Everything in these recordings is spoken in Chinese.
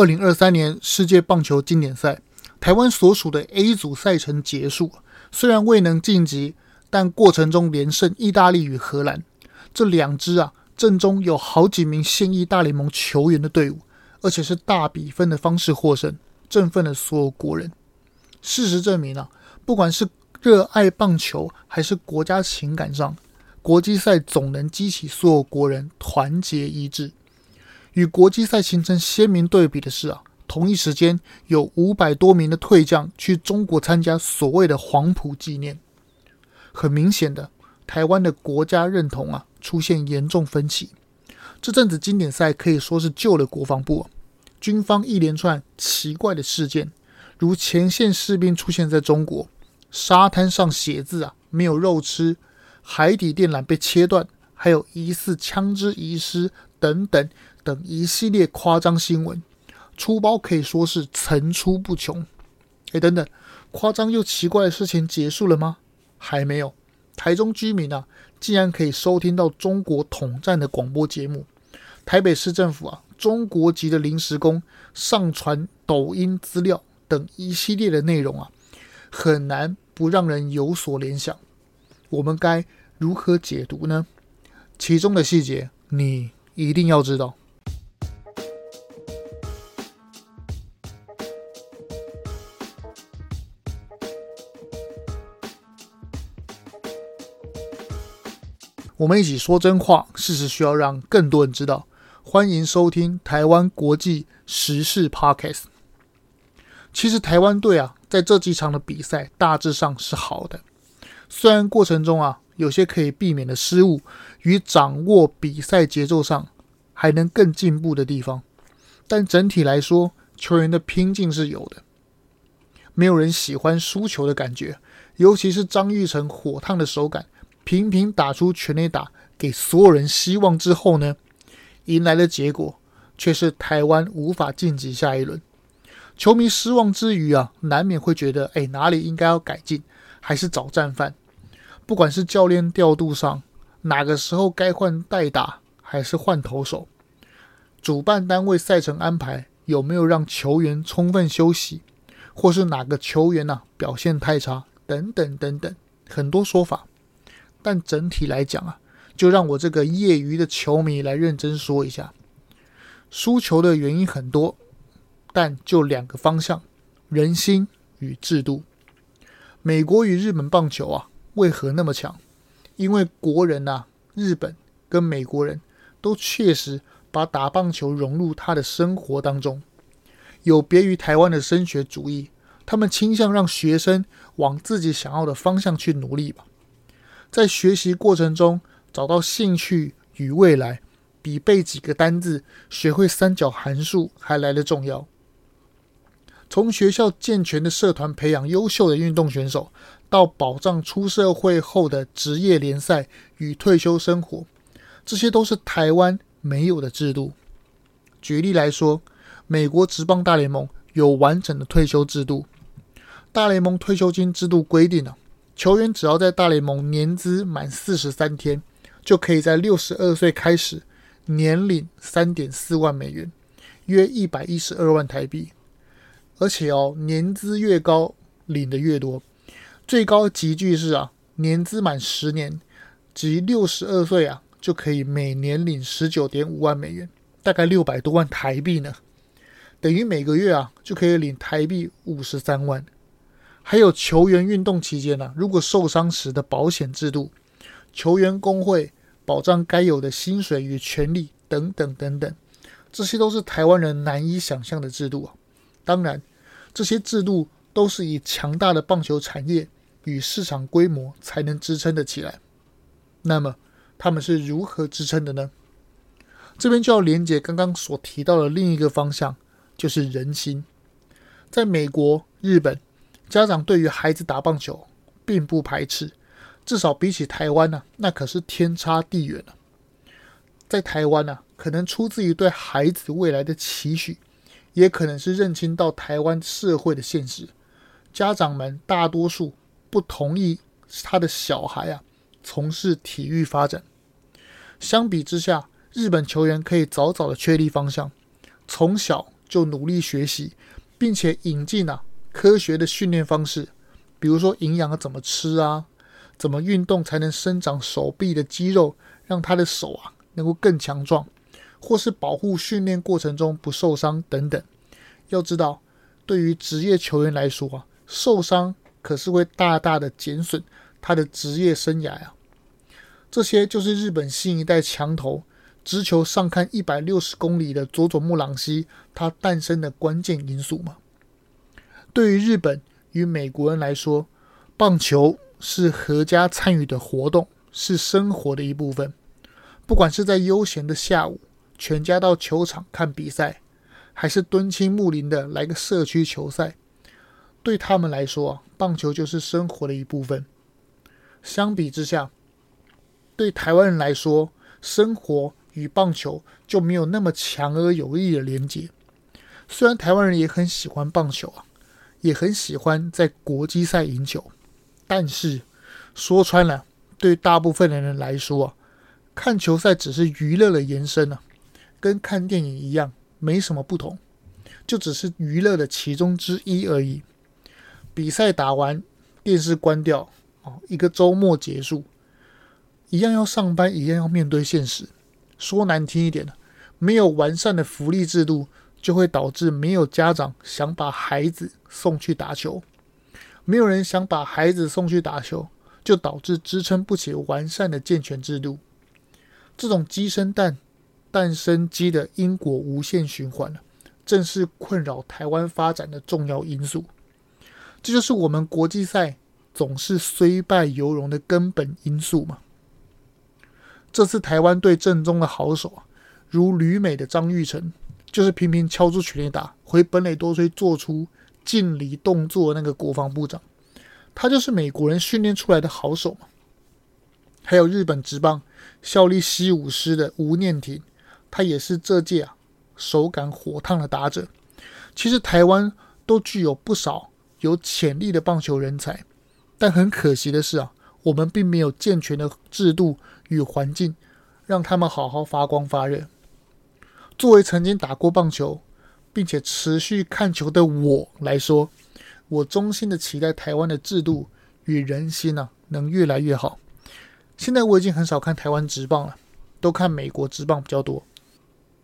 二零二三年世界棒球经典赛，台湾所属的 A 组赛程结束，虽然未能晋级，但过程中连胜意大利与荷兰这两支啊，阵中有好几名现役大联盟球员的队伍，而且是大比分的方式获胜，振奋了所有国人。事实证明啊，不管是热爱棒球还是国家情感上，国际赛总能激起所有国人团结一致。与国际赛形成鲜明对比的是啊，同一时间有五百多名的退将去中国参加所谓的黄埔纪念。很明显的，台湾的国家认同啊出现严重分歧。这阵子经典赛可以说是救了国防部啊，军方一连串奇怪的事件，如前线士兵出现在中国沙滩上写字啊没有肉吃，海底电缆被切断，还有疑似枪支遗失等等。等一系列夸张新闻，粗包可以说是层出不穷。哎，等等，夸张又奇怪的事情结束了吗？还没有。台中居民啊，竟然可以收听到中国统战的广播节目。台北市政府啊，中国籍的临时工上传抖音资料等一系列的内容啊，很难不让人有所联想。我们该如何解读呢？其中的细节，你一定要知道。我们一起说真话，事实需要让更多人知道。欢迎收听台湾国际时事 Podcast。其实台湾队啊，在这几场的比赛大致上是好的，虽然过程中啊有些可以避免的失误与掌握比赛节奏上还能更进步的地方，但整体来说，球员的拼劲是有的。没有人喜欢输球的感觉，尤其是张玉成火烫的手感。频频打出全垒打，给所有人希望之后呢，迎来的结果却是台湾无法晋级下一轮。球迷失望之余啊，难免会觉得，哎，哪里应该要改进，还是找战犯。不管是教练调度上，哪个时候该换代打，还是换投手，主办单位赛程安排有没有让球员充分休息，或是哪个球员呐、啊、表现太差，等等等等，很多说法。但整体来讲啊，就让我这个业余的球迷来认真说一下，输球的原因很多，但就两个方向：人心与制度。美国与日本棒球啊，为何那么强？因为国人呐、啊，日本跟美国人都确实把打棒球融入他的生活当中，有别于台湾的升学主义，他们倾向让学生往自己想要的方向去努力吧。在学习过程中找到兴趣与未来，比背几个单字、学会三角函数还来得重要。从学校健全的社团培养优秀的运动选手，到保障出社会后的职业联赛与退休生活，这些都是台湾没有的制度。举例来说，美国职棒大联盟有完整的退休制度，大联盟退休金制度规定了。球员只要在大联盟年资满四十三天，就可以在六十二岁开始年领三点四万美元，约一百一十二万台币。而且哦，年资越高，领的越多。最高级距是啊，年资满十年及六十二岁啊，就可以每年领十九点五万美元，大概六百多万台币呢。等于每个月啊，就可以领台币五十三万。还有球员运动期间呢、如果受伤时的保险制度、球员工会保障该有的薪水与权利等等等等，这些都是台湾人难以想象的制度啊。当然，这些制度都是以强大的棒球产业与市场规模才能支撑得起来。那么，他们是如何支撑的呢？这边就要连接刚刚所提到的另一个方向，就是人心。在美国、日本。家长对于孩子打棒球并不排斥，至少比起台湾呢、那可是天差地远了、在台湾呢、可能出自于对孩子未来的期许，也可能是认清到台湾社会的现实。家长们大多数不同意他的小孩啊从事体育发展。相比之下，日本球员可以早早的确立方向，从小就努力学习，并且引进啊科学的训练方式，比如说营养怎么吃啊，怎么运动才能生长手臂的肌肉，让他的手啊能够更强壮，或是保护训练过程中不受伤等等。要知道，对于职业球员来说啊，受伤可是会大大的减损他的职业生涯啊。这些就是日本新一代强投，直球上看一百六十公里的佐佐木朗希，他诞生的关键因素嘛。对于日本与美国人来说，棒球是合家参与的活动，是生活的一部分。不管是在悠闲的下午，全家到球场看比赛，还是敦亲睦邻的来个社区球赛，对他们来说，棒球就是生活的一部分。相比之下，对台湾人来说，生活与棒球就没有那么强而有力的连结。虽然台湾人也很喜欢棒球啊，也很喜欢在国际赛赢球，但是说穿了，对大部分的人来说啊，看球赛只是娱乐的延伸啊，跟看电影一样，没什么不同，就只是娱乐的其中之一而已。比赛打完，电视关掉，哦，一个周末结束。一样要上班，一样要面对现实。说难听一点的，没有完善的福利制度，就会导致没有家长想把孩子送去打球，没有人想把孩子送去打球，就导致支撑不起完善的健全制度。这种鸡生蛋，蛋生鸡的因果无限循环，正是困扰台湾发展的重要因素。这就是我们国际赛总是虽败犹荣的根本因素嘛。这次台湾队阵中的好手，如旅美的张玉成，就是频频敲出全垒打回本垒多追做出敬礼动作那个国防部长，他就是美国人训练出来的好手嘛。还有日本职棒效力西武师的吴念庭，他也是这届啊手感火烫的打者。其实台湾都具有不少有潜力的棒球人才，但很可惜的是啊，我们并没有健全的制度。与环境，让他们好好发光发热。作为曾经打过棒球，并且持续看球的我来说，我衷心的期待台湾的制度与人心呢、啊，能越来越好。现在我已经很少看台湾职棒了，都看美国职棒比较多。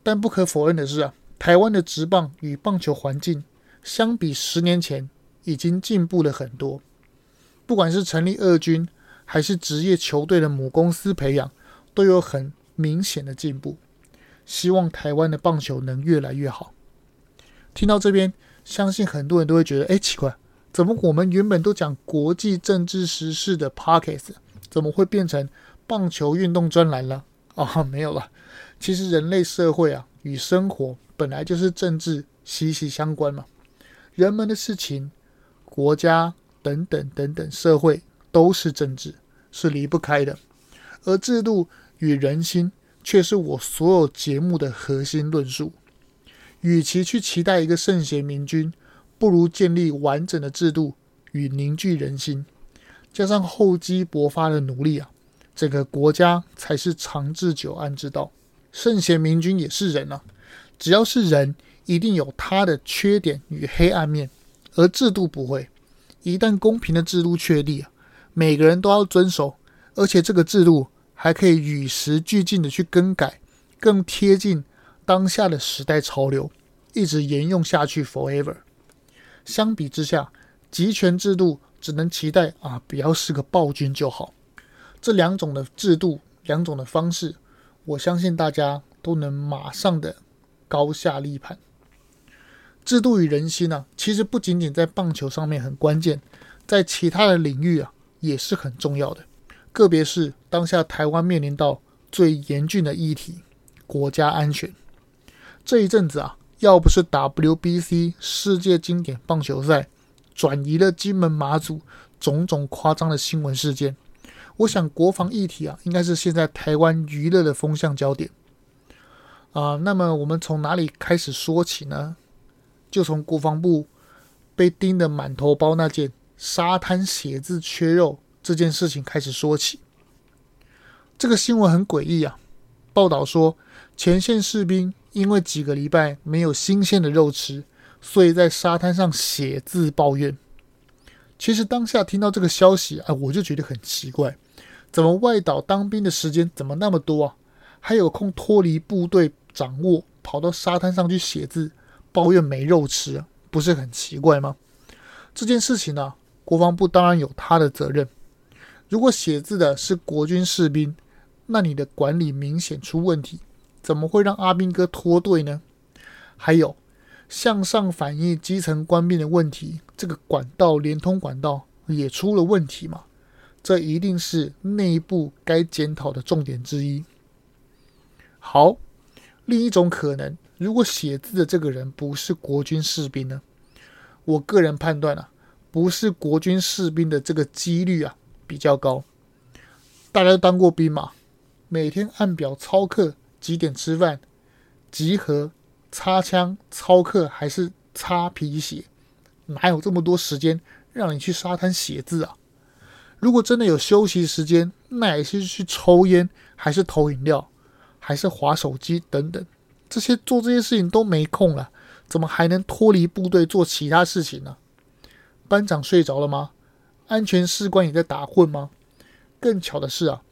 但不可否认的是啊，台湾的职棒与棒球环境相比十年前已经进步了很多。不管是成立二军，还是职业球队的母公司培养，都有很明显的进步。希望台湾的棒球能越来越好。听到这边，相信很多人都会觉得，哎，奇怪，怎么我们原本都讲国际政治时事的 Podcast，怎么会变成棒球运动专栏了？啊，没有了。其实人类社会啊，与生活本来就是政治息息相关嘛。人们的事情、国家等等等等，社会。都是政治，是离不开的，而制度与人心却是我所有节目的核心论述。与其去期待一个圣贤明君，不如建立完整的制度与凝聚人心，加上厚积薄发的努力啊，整个国家才是长治久安之道。圣贤明君也是人啊，只要是人，一定有他的缺点与黑暗面，而制度不会。一旦公平的制度确立啊。每个人都要遵守，而且这个制度还可以与时俱进的去更改，更贴近当下的时代潮流，一直沿用下去 forever。相比之下，集权制度只能期待啊，不要是个暴君就好。这两种的制度，两种的方式，我相信大家都能马上的高下立判。制度与人心呢、其实不仅仅在棒球上面很关键，在其他的领域啊。也是很重要的，个别是当下台湾面临到最严峻的议题——国家安全。这一阵子啊，要不是 WBC 世界经典棒球赛转移了金门马祖种种夸张的新闻事件，我想国防议题啊，应该是现在台湾娱乐的风向焦点啊。那么我们从哪里开始说起呢？就从国防部被盯得满头包那件。沙滩写字缺肉这件事情开始说起，这个新闻很诡异啊。报道说，前线士兵因为几个礼拜没有新鲜的肉吃，所以在沙滩上写字抱怨。其实当下听到这个消息啊，我就觉得很奇怪，怎么外岛当兵的时间怎么那么多啊？还有空脱离部队掌握，跑到沙滩上去写字抱怨没肉吃，不是很奇怪吗？这件事情呢，国防部当然有他的责任。如果写字的是国军士兵，那你的管理明显出问题。怎么会让阿兵哥脱队呢？还有向上反映基层官兵的问题，这个管道连通管道也出了问题嘛？这一定是内部该检讨的重点之一。好，另一种可能，如果写字的这个人不是国军士兵呢？我个人判断啊，不是国军士兵的这个几率啊比较高。大家都当过兵嘛，每天按表操课。几点吃饭？集合、擦枪、操课还是擦皮鞋？哪有这么多时间让你去沙滩写字啊？如果真的有休息时间，那也是去抽烟，还是投饮料，还是划手机等等。这些做这些事情都没空了，怎么还能脱离部队做其他事情呢？班长睡着了吗？安全士官也在打混吗？更巧的是啊，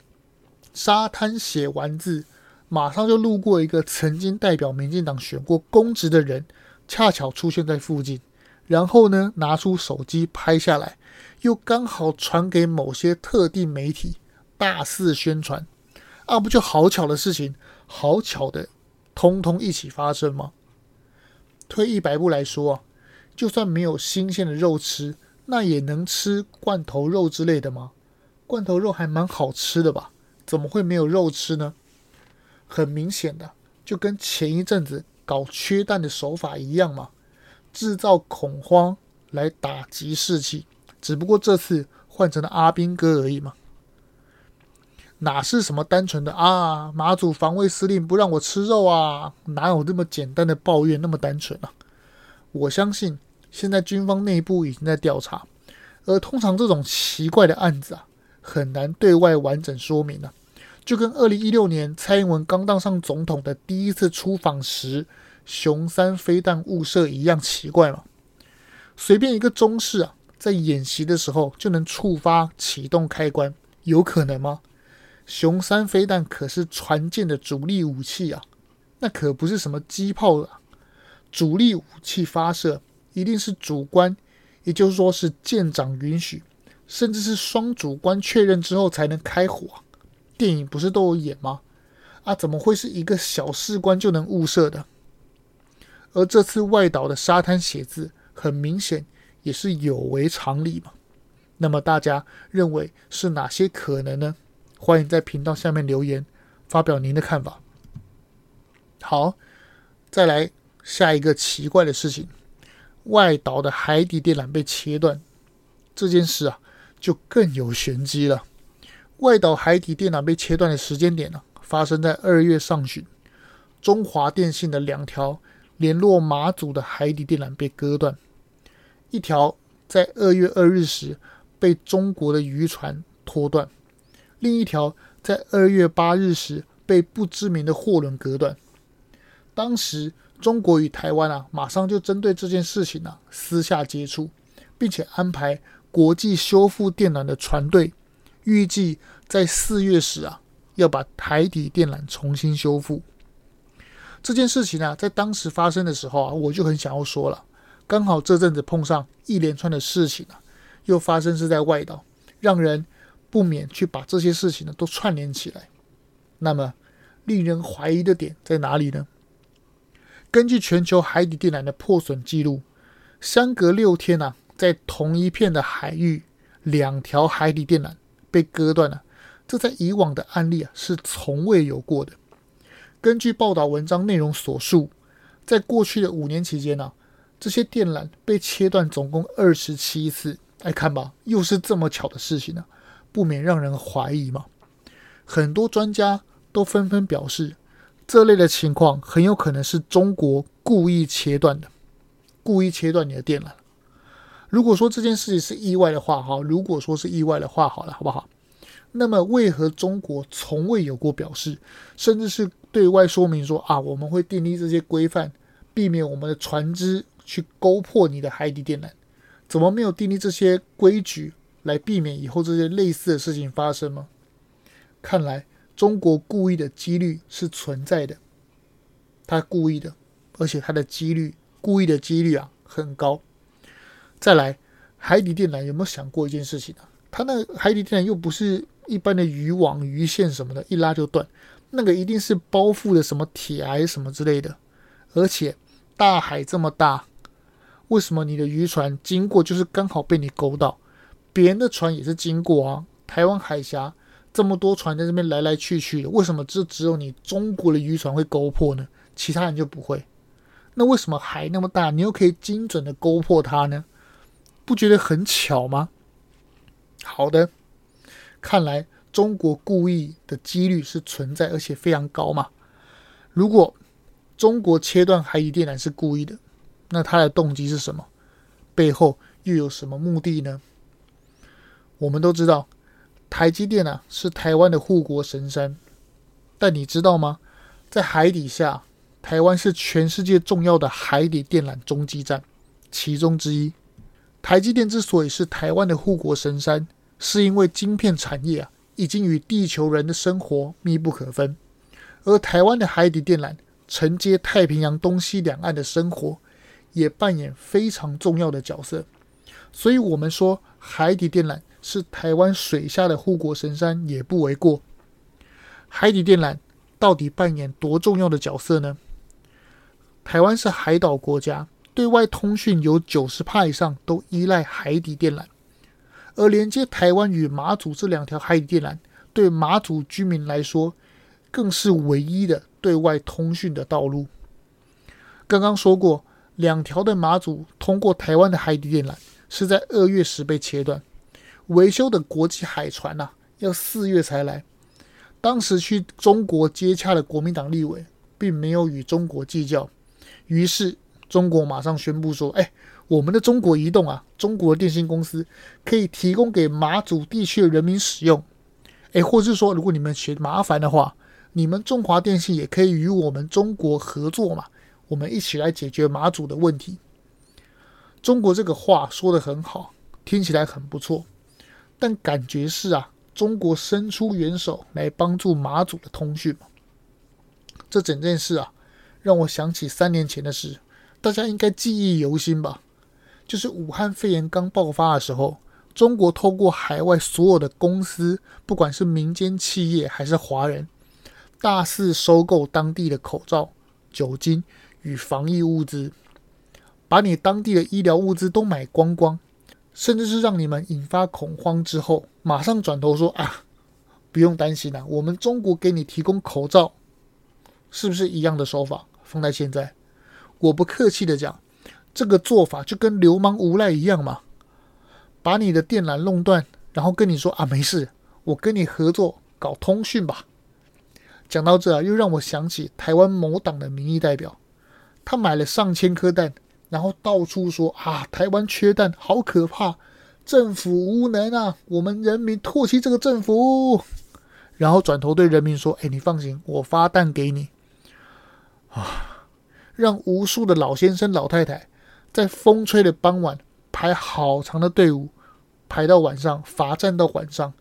沙滩写完字。马上就路过一个曾经代表民进党选过公职的人，恰巧出现在附近，然后呢，拿出手机拍下来，又刚好传给某些特定媒体，大肆宣传，啊，不就好巧的事情，好巧的，通通一起发生吗？退一百步来说啊，就算没有新鲜的肉吃，那也能吃罐头肉之类的吗？罐头肉还蛮好吃的吧？怎么会没有肉吃呢？很明显的，就跟前一阵子搞缺蛋的手法一样嘛，制造恐慌来打击士气，只不过这次换成了阿兵哥而已嘛，哪是什么单纯的啊？马祖防卫司令不让我吃肉啊？哪有这么简单的抱怨那么单纯啊？我相信现在军方内部已经在调查，而通常这种奇怪的案子啊，很难对外完整说明了。就跟二零一六年蔡英文刚当上总统的第一次出访时，雄三飞弹误射一样奇怪嘛？随便一个中士啊，在演习的时候就能触发启动开关，有可能吗？雄三飞弹可是船舰的主力武器啊，那可不是什么机炮啊！主力武器发射一定是主观，也就是说是舰长允许，甚至是双主观确认之后才能开火。电影不是都有演吗？啊，怎么会是一个小士官就能误射的？而这次外岛的沙滩写字，很明显也是有违常理嘛。那么大家认为是哪些可能呢？欢迎在频道下面留言，发表您的看法。好，再来下一个奇怪的事情：外岛的海底电缆被切断，这件事啊，就更有玄机了。外岛海底电缆被切断的时间点呢，发生在二月上旬。中华电信的两条联络马祖的海底电缆被割断，一条在二月二日时被中国的渔船拖断，另一条在二月八日时被不知名的货轮割断。当时中国与台湾啊，马上就针对这件事情啊私下接触，并且安排国际修复电缆的船队。预计在四月时啊，要把海底电缆重新修复。这件事情啊，在当时发生的时候啊，我就很想要说了。刚好这阵子碰上一连串的事情啊，又发生是在外岛，让人不免去把这些事情呢都串联起来。那么，令人怀疑的点在哪里呢？根据全球海底电缆的破损记录，相隔六天啊，在同一片的海域，两条海底电缆。被割断了，这在以往的案例啊是从未有过的。根据报道文章内容所述，在过去的五年期间呢、这些电缆被切断总共二十七次。来看吧，又是这么巧的事情呢、不免让人怀疑嘛。很多专家都纷纷表示，这类的情况很有可能是中国故意切断的，故意切断你的电缆。如果说这件事情是意外的话，哈，如果说是意外的话，好了，好不好？那么为何中国从未有过表示，甚至是对外说明说啊，我们会订立这些规范，避免我们的船只去勾破你的海底电缆？怎么没有订立这些规矩来避免以后这些类似的事情发生吗？看来中国故意的几率是存在的，他故意的，而且他的几率，故意的几率啊很高。再来，海底电缆有没有想过一件事情呢、它那海底电缆又不是一般的渔网、鱼线什么的，一拉就断，那个一定是包覆的什么铁癌什么之类的，而且大海这么大。为什么你的渔船经过就是刚好被你勾到？别人的船也是经过啊。台湾海峡这么多船在这边来来去去的，为什么只只有你中国的渔船会勾破呢？其他人就不会？那为什么海那么大，你又可以精准的勾破它呢？不觉得很巧吗？好的，看来中国故意的几率是存在，而且非常高嘛。如果中国切断海底电缆是故意的，那他的动机是什么？背后又有什么目的呢？我们都知道，台积电啊是台湾的护国神山，但你知道吗？在海底下，台湾是全世界重要的海底电缆中继站其中之一。台积电之所以是台湾的护国神山，是因为晶片产业啊已经与地球人的生活密不可分，而台湾的海底电缆承接太平洋东西两岸的生活。也扮演非常重要的角色，所以我们说海底电缆是台湾水下的护国神山也不为过。海底电缆到底扮演多重要的角色呢？台湾是海岛国家，对外通讯有九十趴以上都依赖海底电缆，而连接台湾与马祖这两条海底电缆，对马祖居民来说，更是唯一的对外通讯的道路。刚刚说过。两条的马祖通过台湾的海底电缆是在二月时被切断，维修的国际海船呐、要四月才来。当时去中国接洽的国民党立委并没有与中国计较，于是中国马上宣布说：“哎，我们的中国移动啊，中国电信公司可以提供给马祖地区的人民使用。哎，或是说，如果你们嫌麻烦的话，你们中华电信也可以与我们中国合作嘛。”我们一起来解决马祖的问题。中国这个话说得很好，听起来很不错，但感觉是啊，中国伸出援手来帮助马祖的通讯嘛。这整件事啊，让我想起三年前的事，大家应该记忆犹新吧？就是武汉肺炎刚爆发的时候，中国透过海外所有的公司，不管是民间企业还是华人，大肆收购当地的口罩、酒精。与防疫物资，把你当地的医疗物资都买光光，甚至是让你们引发恐慌之后，马上转头说啊，不用担心了，我们中国给你提供口罩，是不是一样的手法？放在现在，我不客气的讲，这个做法就跟流氓无赖一样嘛，把你的电缆弄断，然后跟你说啊，没事，我跟你合作搞通讯吧。讲到这啊，又让我想起台湾某党的民意代表。他买了上千颗蛋，然后到处说啊，台湾缺蛋，好可怕，政府无能啊，我们人民唾弃这个政府。然后转头对人民说：“哎，你放心，我发蛋给你。”啊，让无数的老先生老太太在风吹的傍晚排好长的队伍，排到晚上，罚站到晚上，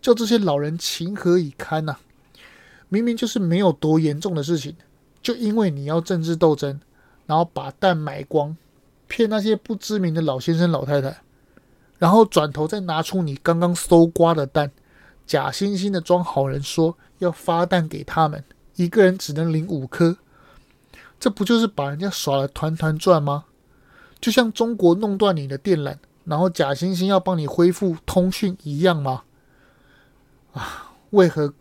叫这些老人情何以堪呐、啊？明明就是没有多严重的事情。就因为你要政治斗争，然后把蛋买光，骗那些不知名的老先生老太太，然后转头再拿出你刚刚搜刮的蛋，假惺惺的装好人，说要发蛋给他们，一个人只能领五颗，这不就是把人家耍得团团转吗？就像中国弄断你的电缆，然后假惺惺要帮你恢复通讯一样吗？啊，为何？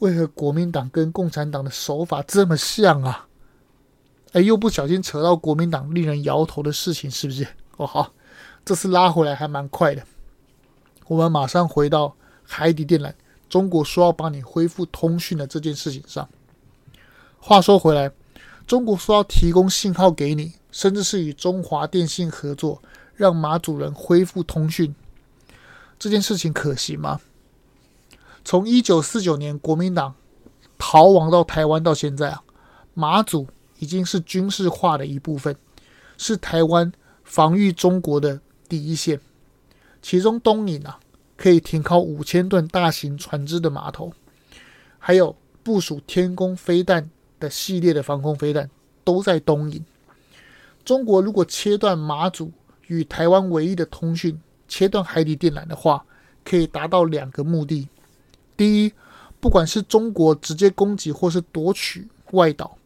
为何国民党跟共产党的手法这么像啊？哎，又不小心扯到国民党令人摇头的事情，是不是？哦，好，这次拉回来还蛮快的。我们马上回到海底电缆，中国说要帮你恢复通讯的这件事情上。话说回来，中国说要提供信号给你，甚至是与中华电信合作，让马祖人恢复通讯，这件事情可行吗？从一九四九年国民党逃亡到台湾到现在啊，马祖已经是军事化的一部分，是台湾防御中国的第一线。其中东引啊，可以停靠五千吨大型船只的码头，还有部署天宫飞弹的系列的防空飞弹，都在东引。中国如果切断马祖与台湾唯一的通讯，切断海底电缆的话，可以达到两个目的。第一，不管是中国直接攻击或是夺取外岛，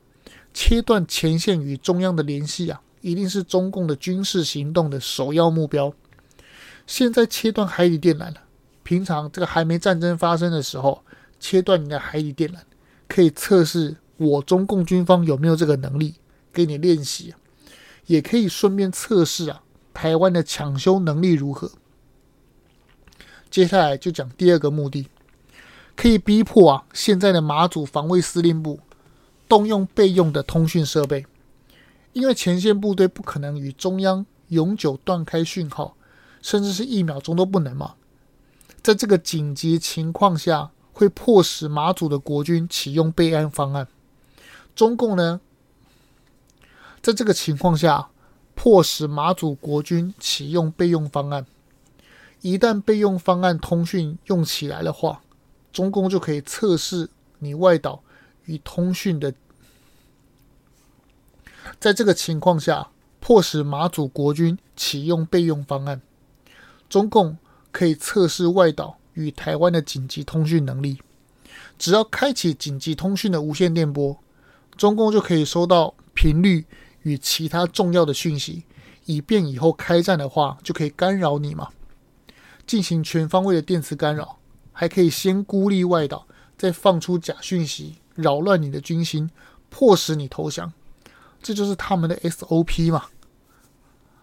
切断前线与中央的联系啊，一定是中共的军事行动的首要目标。现在切断海底电缆了，平常这个还没战争发生的时候，切断你的海底电缆，可以测试我中共军方有没有这个能力给你练习，也可以顺便测试啊，台湾的抢修能力如何。接下来就讲第二个目的。可以逼迫啊，现在的马祖防卫司令部动用备用的通讯设备，因为前线部队不可能与中央永久断开讯号，甚至是一秒钟都不能嘛。在这个紧急情况下，会迫使马祖的国军启用备案方案。中共呢，在这个情况下，迫使马祖国军启用备用方案。一旦备用方案通讯用起来的话，中共就可以测试你外岛与通讯的，在这个情况下，迫使马祖国军启用备用方案，中共可以测试外岛与台湾的紧急通讯能力。只要开启紧急通讯的无线电波，中共就可以收到频率与其他重要的讯息，以便以后开战的话就可以干扰你嘛，进行全方位的电磁干扰。还可以先孤立外岛，再放出假讯息，扰乱你的军心，迫使你投降。这就是他们的 SOP 嘛。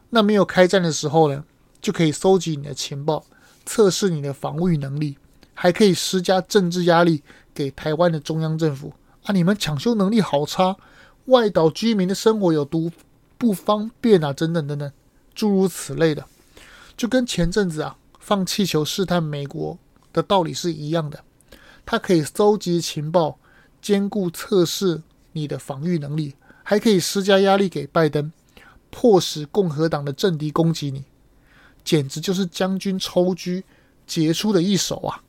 那没有开战的时候呢，就可以搜集你的情报，测试你的防御能力，还可以施加政治压力给台湾的中央政府啊！你们抢修能力好差，外岛居民的生活有多不方便啊？等等等等，诸如此类的，就跟前阵子啊，放气球试探美国。的道理是一样的，它可以搜集情报，兼顾测试你的防御能力，还可以施加压力给拜登，迫使共和党的政敌攻击你，简直就是将军抽车杰出的一手啊！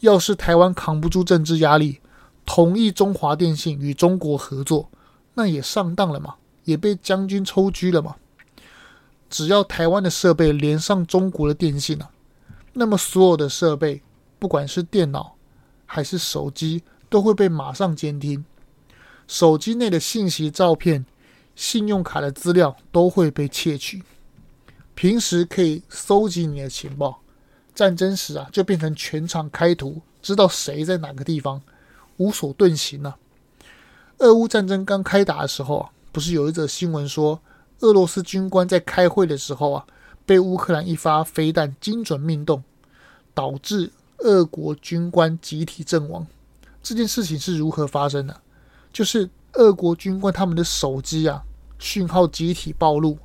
要是台湾扛不住政治压力，同意中华电信与中国合作，那也上当了嘛，也被将军抽车了嘛。只要台湾的设备连上中国的电信啊。那么，所有的设备，不管是电脑还是手机，都会被马上监听。手机内的信息、照片、信用卡的资料都会被窃取。平时可以搜集你的情报，战争时啊，就变成全场开图，知道谁在哪个地方，无所遁形了。俄乌战争刚开打的时候啊，不是有一则新闻说，俄罗斯军官在开会的时候啊。被乌克兰一发飞弹精准命中，导致俄国军官集体阵亡。这件事情是如何发生的？就是俄国军官他们的手机啊，讯号集体暴露，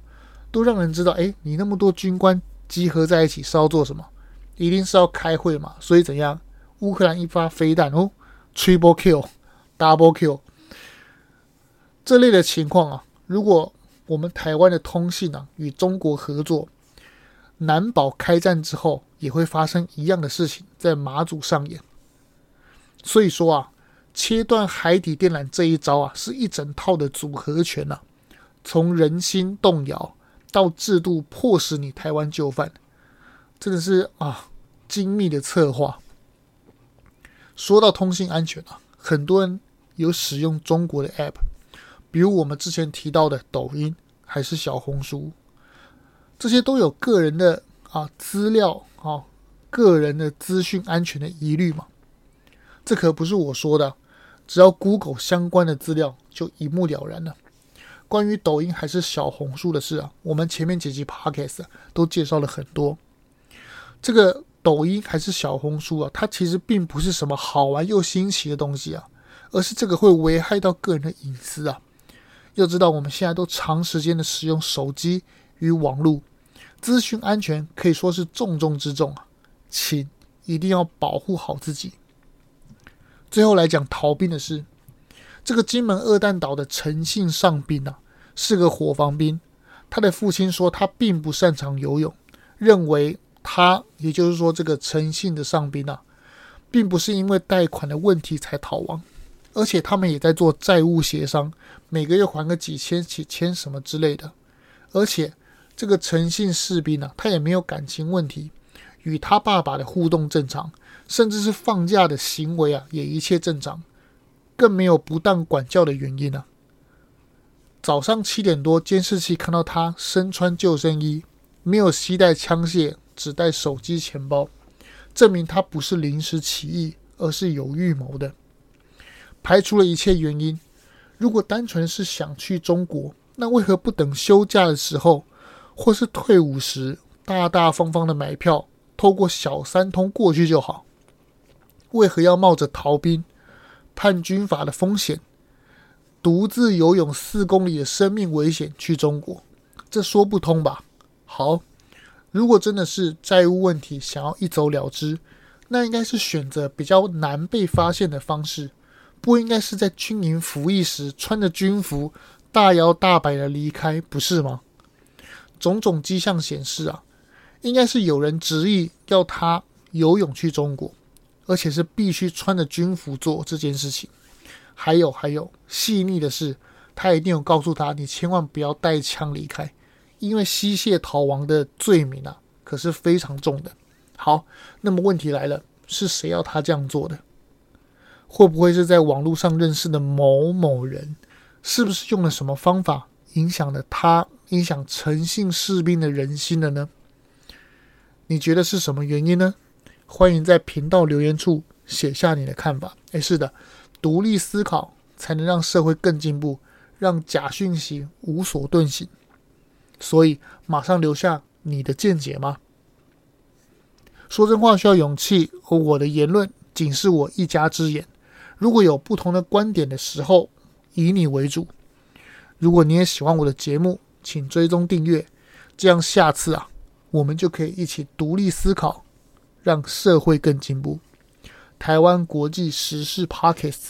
都让人知道，哎，你那么多军官集合在一起是要做什么？一定是要开会嘛。所以怎样？乌克兰一发飞弹哦，triple kill，double kill，这类的情况啊，如果我们台湾的通信啊与中国合作。难保开战之后也会发生一样的事情在马祖上演。所以说啊，切断海底电缆这一招啊，是一整套的组合拳呐。从人心动摇到制度迫使你台湾就范，真的是啊精密的策划。说到通信安全啊，很多人有使用中国的 App，比如我们之前提到的抖音还是小红书。这些都有个人的啊资料啊，个人的资讯安全的疑虑嘛？这可不是我说的，只要 Google 相关的资料就一目了然了。关于抖音还是小红书的事啊，我们前面几集 Podcast 都介绍了很多。这个抖音还是小红书啊，它其实并不是什么好玩又新奇的东西啊，而是这个会危害到个人的隐私啊。要知道，我们现在都长时间的使用手机。与网络资讯安全可以说是重中之重啊，请一定要保护好自己。最后来讲逃兵的事，这个金门二弹岛的陈姓上兵啊，是个伙房兵。他的父亲说他并不擅长游泳，认为他，也就是说这个陈姓的上兵啊，并不是因为贷款的问题才逃亡，而且他们也在做债务协商，每个月还个几千几千什么之类的。而且这个陈姓士兵啊，他也没有感情问题，与他爸爸的互动正常，甚至是放假的行为啊也一切正常，更没有不当管教的原因啊。早上七点多，监视器看到他身穿救生衣，没有携带枪械，只带手机、钱包，证明他不是临时起意，而是有预谋的。排除了一切原因，如果单纯是想去中国，那为何不等休假的时候，或是退伍时，大大方方的买票，透过小三通过去就好？为何要冒着逃兵、叛军法的风险？独自游泳四公里的生命危险去中国，这说不通吧？好，如果真的是债务问题，想要一走了之，那应该是选择比较难被发现的方式，不应该是在军营服役时穿着军服大摇大摆的离开，不是吗？种种迹象显示啊，应该是有人执意要他游泳去中国，而且是必须穿着军服做这件事情。还有还有，细腻的是，他一定有告诉他，你千万不要带枪离开，因为吸血逃亡的罪名啊，可是非常重的。好，那么问题来了，是谁要他这样做的？会不会是在网络上认识的某某人？是不是用了什么方法影响了他，影响诚信士兵的人心了呢？你觉得是什么原因呢？欢迎在频道留言处写下你的看法。诶，是的。独立思考才能让社会更进步，让假讯息无所遁形。所以，马上留下你的见解吗？说真话需要勇气，而我的言论仅是我一家之言。如果有不同的观点的时候，以你为主。如果你也喜欢我的节目，请追踪订阅，这样下次啊，我们就可以一起独立思考，让社会更进步。台湾国际时事 Podcast，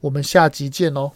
我们下集见哦。